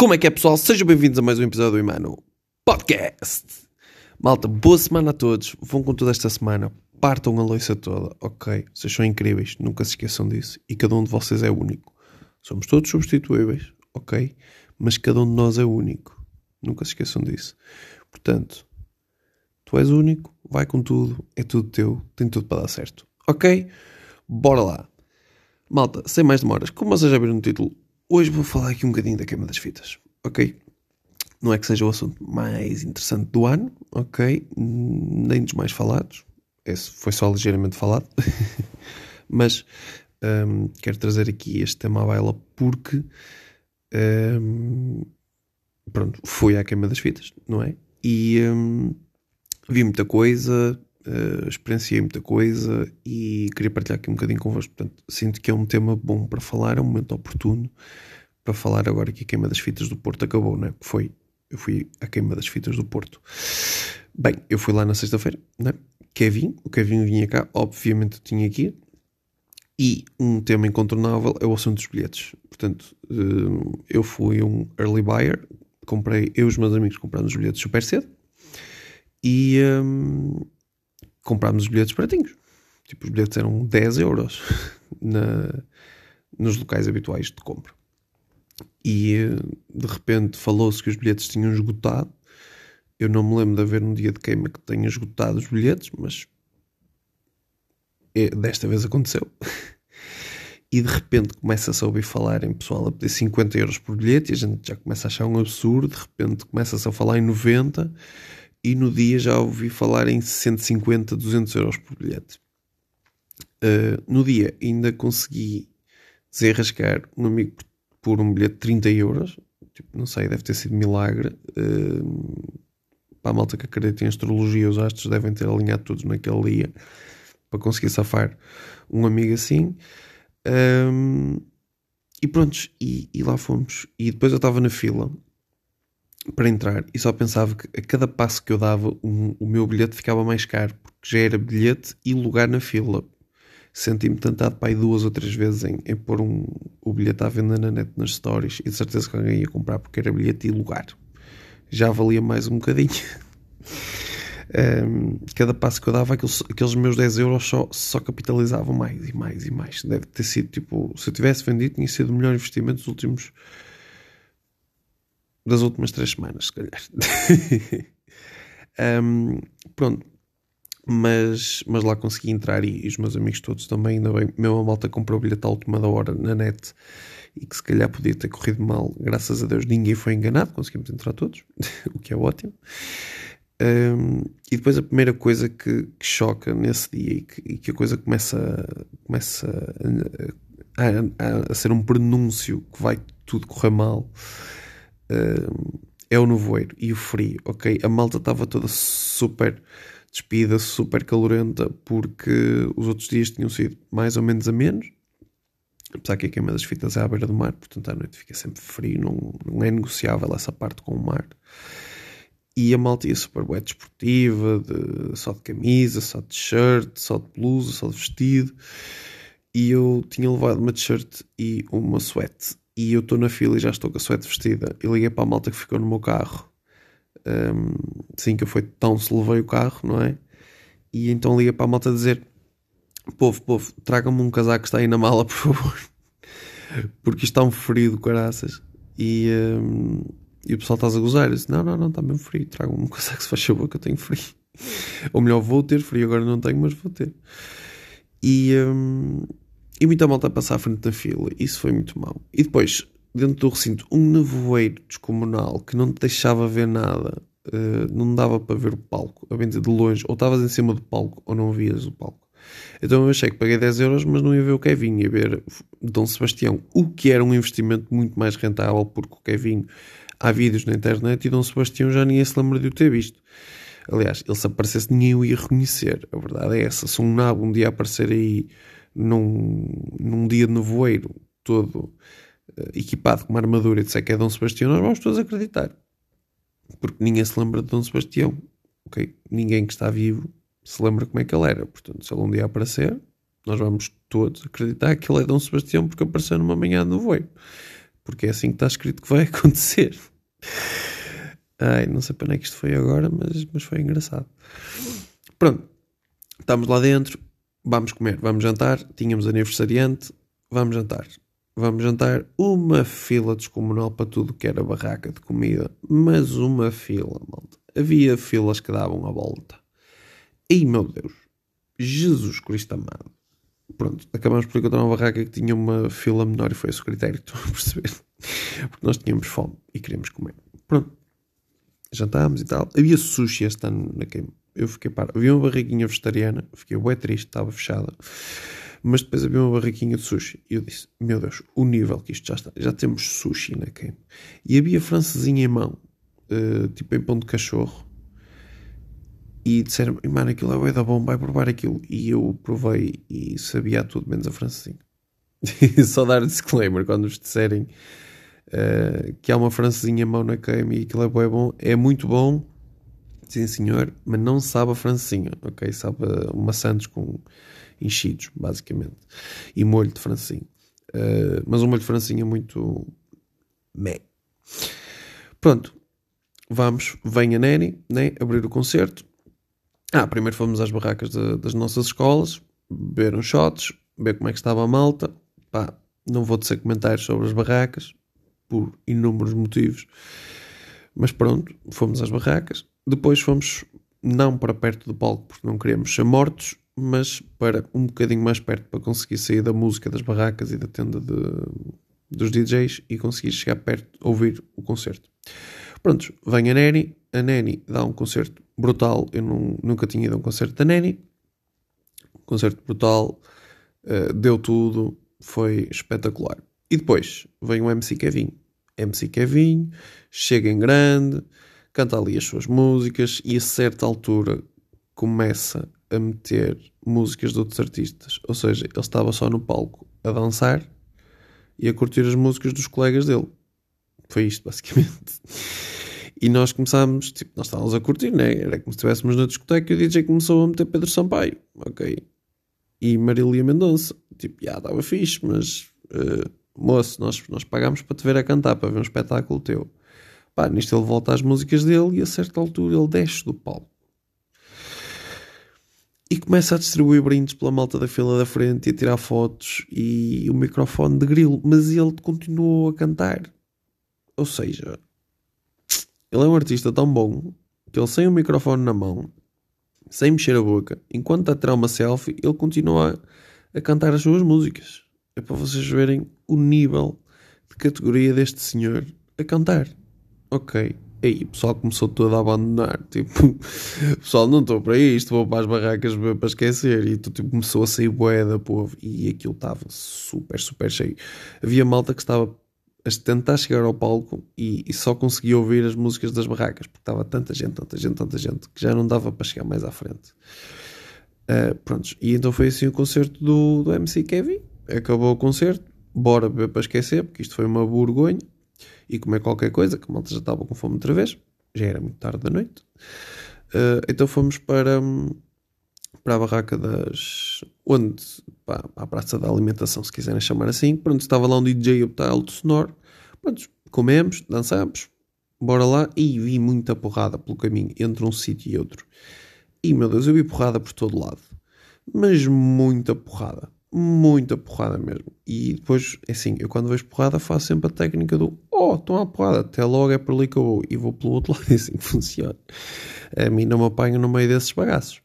Como é que é, pessoal? Sejam bem-vindos a mais um episódio do Imano Podcast. Malta, boa semana a todos. Vão com tudo esta semana. Partam a loiça toda, ok? Vocês são incríveis, nunca se esqueçam disso. E cada um de vocês é único. Somos todos substituíveis, ok? Mas cada um de nós é único. Nunca se esqueçam disso. Portanto, tu és único, vai com tudo, é tudo teu, tem tudo para dar certo, ok? Bora lá. Malta, sem mais demoras, como vocês já viram no título, hoje vou falar aqui um bocadinho da queima das fitas, ok? Não é que seja o assunto mais interessante do ano, ok? Nem dos mais falados, esse foi só ligeiramente falado, mas um, quero trazer aqui este tema à baila porque um, pronto, fui à queima das fitas, não é? E um, vi muita coisa, uh, experienciei muita coisa e queria partilhar aqui um bocadinho convosco. Portanto, sinto que é um tema bom para falar, é um momento oportuno para falar agora que a queima das fitas do Porto acabou, não é? Foi, eu fui à queima das fitas do Porto. Bem, eu fui lá na sexta-feira, não é? Kevin, o Kevin vinha cá, obviamente eu tinha aqui. E um tema incontornável é o assunto dos bilhetes. Portanto, uh, eu fui um early buyer, comprei, eu e os meus amigos compramos os bilhetes super cedo e um, comprámos os bilhetes baratinhos. Tipo, os bilhetes eram 10 euros na, nos locais habituais de compra. E de repente falou-se que os bilhetes tinham esgotado. Eu não me lembro de haver um dia de queima que tenha esgotado os bilhetes, mas é, desta vez aconteceu. e de repente começa-se a ouvir falar em pessoal a pedir 50 euros por bilhete e a gente já começa a achar um absurdo. De repente começa-se a falar em 90 e no dia já ouvi falar em 150, 200 euros por bilhete. Uh, no dia ainda consegui desenrascar um amigo por um bilhete de 30 euros. Tipo, não sei, deve ter sido milagre. Uh, para a malta que acredita em astrologia, os astros devem ter alinhado todos naquele dia para conseguir safar um amigo assim. Um, e pronto, e, e, lá fomos. E depois eu estava na fila para entrar e só pensava que a cada passo que eu dava um, o meu bilhete ficava mais caro, porque já era bilhete e lugar na fila. Senti-me tentado para aí duas ou três vezes em, em pôr um, o bilhete à venda na net nas stories e de certeza que alguém ia comprar porque era bilhete e lugar. Já valia mais um bocadinho. um, cada passo que eu dava, aqueles, aqueles meus 10 euros só, só capitalizavam mais e mais e mais. Deve ter sido tipo, se eu tivesse vendido, tinha sido o melhor investimento dos últimos das últimas três semanas, se calhar. um, pronto. Mas, mas lá consegui entrar e, e, os meus amigos todos também, ainda bem. Meu a malta comprou o bilhete à última da hora na net e que se calhar podia ter corrido mal. Graças a Deus ninguém foi enganado, conseguimos entrar todos, o que é ótimo. Um, e depois a primeira coisa que, que choca nesse dia e que, e que, a coisa começa, começa a, a, a, ser um pronúncio que vai tudo correr mal uh, é o nevoeiro e o frio, ok? A malta estava toda super despida, super calorenta, porque os outros dias tinham sido mais ou menos a menos. Apesar que a queima das fitas é à beira do mar, portanto à noite fica sempre frio, não, não é negociável essa parte com o mar. E a malta ia super bué desportiva, de, só de camisa, só de t-shirt, só de blusa, só de vestido. E eu tinha levado uma t-shirt e uma sweat e eu estou na fila e já estou com a suéte vestida. E liguei para a malta que ficou no meu carro. Um, sim, que eu fui tão se levei o carro, não é? E então liguei para a malta a dizer: Povo, povo, traga-me um casaco que está aí na mala, por favor. Porque isto está um frio do caraças. E, um, e o pessoal está a gozar. Eu disse: Não, não, não, está mesmo frio. Traga-me um casaco se faz favor que eu tenho frio. Ou melhor, vou ter frio. Agora não tenho, mas vou ter. E, um, e muita malta a passar à frente da fila. Isso foi muito mau. E depois, dentro do recinto, um nevoeiro descomunal que não te deixava ver nada. Uh, não dava para ver o palco, a bem de longe, ou estavas em cima do palco ou não vias o palco. Então eu achei que paguei 10 euros, mas não ia ver o Kevin, ia ver Dom Sebastião, o que era um investimento muito mais rentável, porque o Kevin há vídeos na internet e Dom Sebastião já ninguém se lembra de o ter visto. Aliás, ele se aparecesse, ninguém o ia reconhecer. A verdade é essa. Se um nabo um dia aparecer aí num, num dia de nevoeiro, todo uh, equipado com uma armadura e disser que é Dom Sebastião, nós vamos todos acreditar. Porque ninguém se lembra de Dom Sebastião. Okay? Ninguém que está vivo se lembra como é que ele era. Portanto, se ele um dia aparecer, nós vamos todos acreditar que ele é Dom Sebastião porque apareceu numa manhã de nevoeiro. porque é assim que está escrito que vai acontecer. Ai, não sei para onde é que isto foi agora, mas, mas foi engraçado. Pronto, estamos lá dentro, vamos comer, vamos jantar. Tínhamos aniversariante, vamos jantar. Vamos jantar. Uma fila descomunal para tudo que era barraca de comida, mas uma fila, malta. Havia filas que davam a volta. E meu Deus, Jesus Cristo amado. Pronto, acabamos por encontrar uma barraca que tinha uma fila menor e foi esse o critério, estão a perceber? Porque nós tínhamos fome e queríamos comer. Pronto, jantámos e tal. Havia sushi este ano na queima. Eu fiquei para. Havia uma barraquinha vegetariana, fiquei bem triste, estava fechada. Mas depois havia uma barraquinha de sushi. E eu disse: Meu Deus, o nível que isto já está. Já temos sushi na queima. E havia francesinha em mão, uh, tipo em pão de cachorro. E disseram mano, aquilo é o da bom, vai provar aquilo. E eu provei e sabia tudo, menos a francesinha. Só dar disclaimer quando vos disserem uh, que há uma francesinha mão na queima e aquilo é bom, é bom. É muito bom, sim senhor, mas não sabe a francesinha, ok? Sabe uma Santos com enchidos, basicamente. E molho de francesinha. Uh, mas um molho de francesinha muito... Meh. Pronto. Vamos, vem a Neni, né, abrir o concerto. Ah, primeiro fomos às barracas de, das nossas escolas, beber uns shots, ver como é que estava a malta. Pá, não vou dizer comentários sobre as barracas, por inúmeros motivos. Mas pronto, fomos às barracas. Depois fomos, não para perto do palco, porque não queríamos ser mortos, mas para um bocadinho mais perto, para conseguir sair da música das barracas e da tenda de, dos DJs e conseguir chegar perto, ouvir o concerto. Prontos, vem a Neni, a Neni dá um concerto brutal, eu não, nunca tinha ido a um concerto da Neni, concerto brutal, uh, deu tudo, foi espetacular. E depois vem o MC Kevin. MC Kevin chega em grande, canta ali as suas músicas e a certa altura começa a meter músicas de outros artistas. Ou seja, ele estava só no palco a dançar e a curtir as músicas dos colegas dele. Foi isto, basicamente. E nós começámos, tipo, nós estávamos a curtir, né? Era como se estivéssemos na discoteca e o DJ começou a meter Pedro Sampaio, ok? E Marília Mendonça. Tipo, já estava fixe, mas uh, moço, nós, nós pagámos para te ver a cantar, para ver um espetáculo teu. Pá, nisto ele volta às músicas dele e a certa altura ele desce do palco. E começa a distribuir brindes pela malta da fila da frente e a tirar fotos e o microfone de grilo, mas ele continuou a cantar. Ou seja, ele é um artista tão bom que ele sem o microfone na mão, sem mexer a boca, enquanto a tirar uma selfie, ele continua a cantar as suas músicas. É para vocês verem o nível de categoria deste senhor a cantar. Ok. Aí o pessoal começou todo a abandonar. Tipo, pessoal, não estou para isto, vou para as barracas para esquecer. E tu, tipo, começou a sair bué da povo. E aquilo estava super, super cheio. Havia malta que estava a tentar chegar ao palco e, e, só conseguia ouvir as músicas das barracas, porque estava tanta gente, tanta gente, tanta gente, que já não dava para chegar mais à frente. Uh, prontos, e então foi assim o concerto do, do MC Kevin. Acabou o concerto, bora beber para esquecer, porque isto foi uma vergonha. E comer qualquer coisa, que a malta já estava com fome outra vez, já era muito tarde da noite. Uh, então fomos para, para a barraca das. onde? Para, para, a praça da alimentação, se quiserem chamar assim. Pronto, estava lá um DJ a botar alto sonoro. Pronto, comemos, dançamos, bora lá. E vi muita porrada pelo caminho entre um sítio e outro. E meu Deus, eu vi porrada por todo lado. Mas muita porrada. Muita porrada mesmo. E depois, é assim, eu quando vejo porrada faço sempre a técnica do Oh, estão a porrada, até logo é por ali que eu vou. E vou pelo outro lado, é assim que funciona. A mim não me apanho no meio desses bagaços.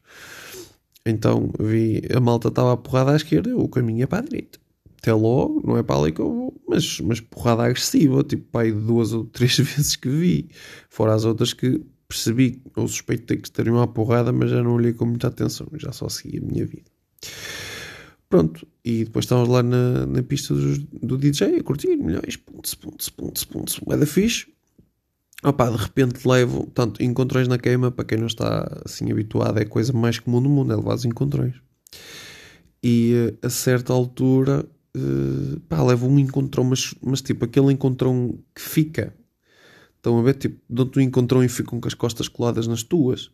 Então vi a malta estava a porrada à esquerda, o caminho é para a direita. Até logo, não é para ali que eu vou. Mas, mas porrada agressiva, tipo pai duas ou três vezes que vi. Fora as outras que percebi ou suspeitei que estariam à porrada, mas já não olhei com muita atenção, já só segui a minha vida. Pronto, e depois estávamos lá na, na pista do, do DJ a curtir, milhões, pontos, pontos, pontos, pontos, é da fixe. Opa, de repente levo, tanto encontrões na queima, para quem não está assim habituado, é a coisa mais comum do mundo, é levar os encontrões. E eh, a certa altura, uh, pá, levo um encontrão, mas, mas tipo aquele encontrão que fica. Estão a ver? Tipo, dão-te um encontrão e ficam com as costas coladas nas tuas.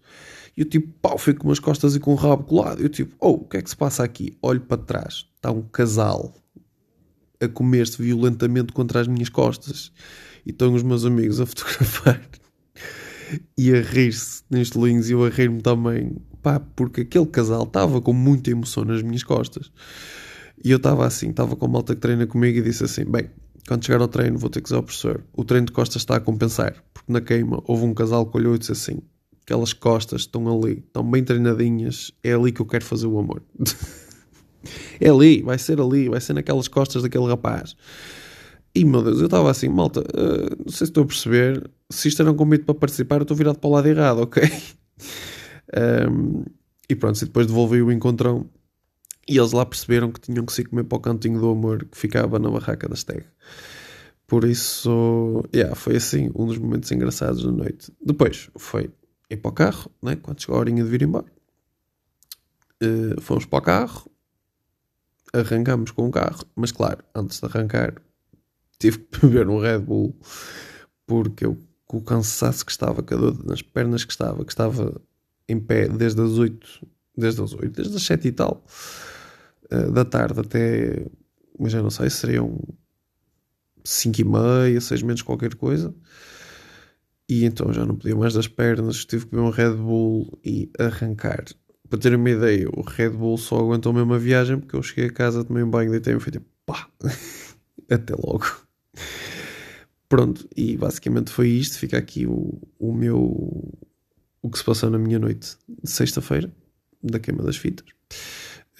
E eu tipo, pau, fico com umas costas e com o rabo colado. Eu tipo, oh, o que é que se passa aqui? Olho para trás, está um casal a comer-se violentamente contra as minhas costas. E estão os meus amigos a fotografar e a rir-se neste links e eu a rir-me também. Pá, porque aquele casal estava com muita emoção nas minhas costas. E eu estava assim, estava com a malta que treina comigo e disse assim: bem, quando chegar ao treino vou ter que dizer ao professor, o treino de costas está a compensar. Porque na queima houve um casal que olhou e disse assim: aquelas costas estão ali, estão bem treinadinhas, é ali que eu quero fazer o amor. é ali, vai ser ali, vai ser naquelas costas daquele rapaz. E meu Deus, eu estava assim, malta, uh, não sei se estou a perceber, se isto era um convite para participar, eu estou virado para o lado errado, ok? um, e pronto, e depois devolvi o encontrão e eles lá perceberam que tinham que se comer para o cantinho do amor que ficava na barraca da Steg. Por isso, yeah, foi assim um dos momentos engraçados da noite. Depois foi ir para o carro, né? quando chegou a horinha de vir embora. Uh, fomos para o carro, arrancamos com o carro, mas claro, antes de arrancar, tive que beber um Red Bull porque eu, com o cansaço que estava, com a dor nas pernas que estava, que estava em pé desde as 8, desde as 8, desde as 7 e tal, uh, da tarde até, mas já não sei, seriam 5 e meia, 6 menos qualquer coisa. E então já não podia mais das pernas, tive que beber um Red Bull e arrancar. Para terem uma ideia, o Red Bull só aguentou mesmo a viagem porque eu cheguei a casa, tomei um banho, deitei-me e fui tipo, pá, até logo. Pronto, e basicamente foi isto. Fica aqui o, o meu. o que se passou na minha noite de sexta-feira, da queima das fitas.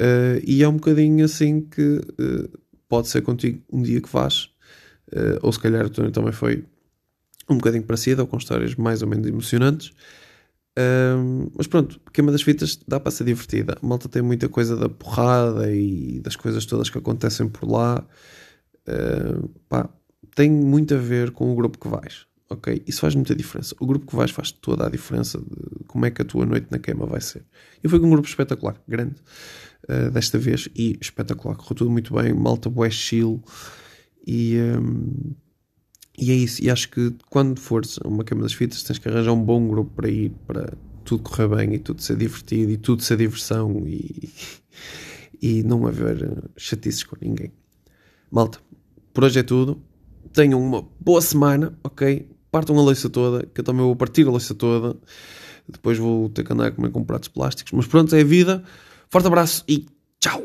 Uh, e é um bocadinho assim que uh, pode ser contigo um dia que vais, uh, ou se calhar tu também foi um bocadinho parecida, ou com histórias mais ou menos emocionantes. mas pronto, queima das fitas dá para ser divertida. A malta tem muita coisa da porrada e das coisas todas que acontecem por lá. Pá, tem muito a ver com o grupo que vais. Ok? Isso faz muita diferença. O grupo que vais faz toda a diferença de como é que a tua noite na queima vai ser. Eu fui com um grupo espetacular, grande, uh, desta vez, e espetacular. Correu tudo muito bem. Malta, bué, chill. E, um, e é isso. E acho que quando fores uma queima das fitas, tens que arranjar um bom grupo para ir, para tudo correr bem e tudo ser divertido e tudo ser diversão e, e não haver chatices com ninguém. Malta, por hoje é tudo tenham uma boa semana, ok? Partam a louça toda, que eu também vou partir a louça toda. Depois vou ter que andar a comer com pratos plásticos. Mas pronto, é a vida. Forte abraço e tchau!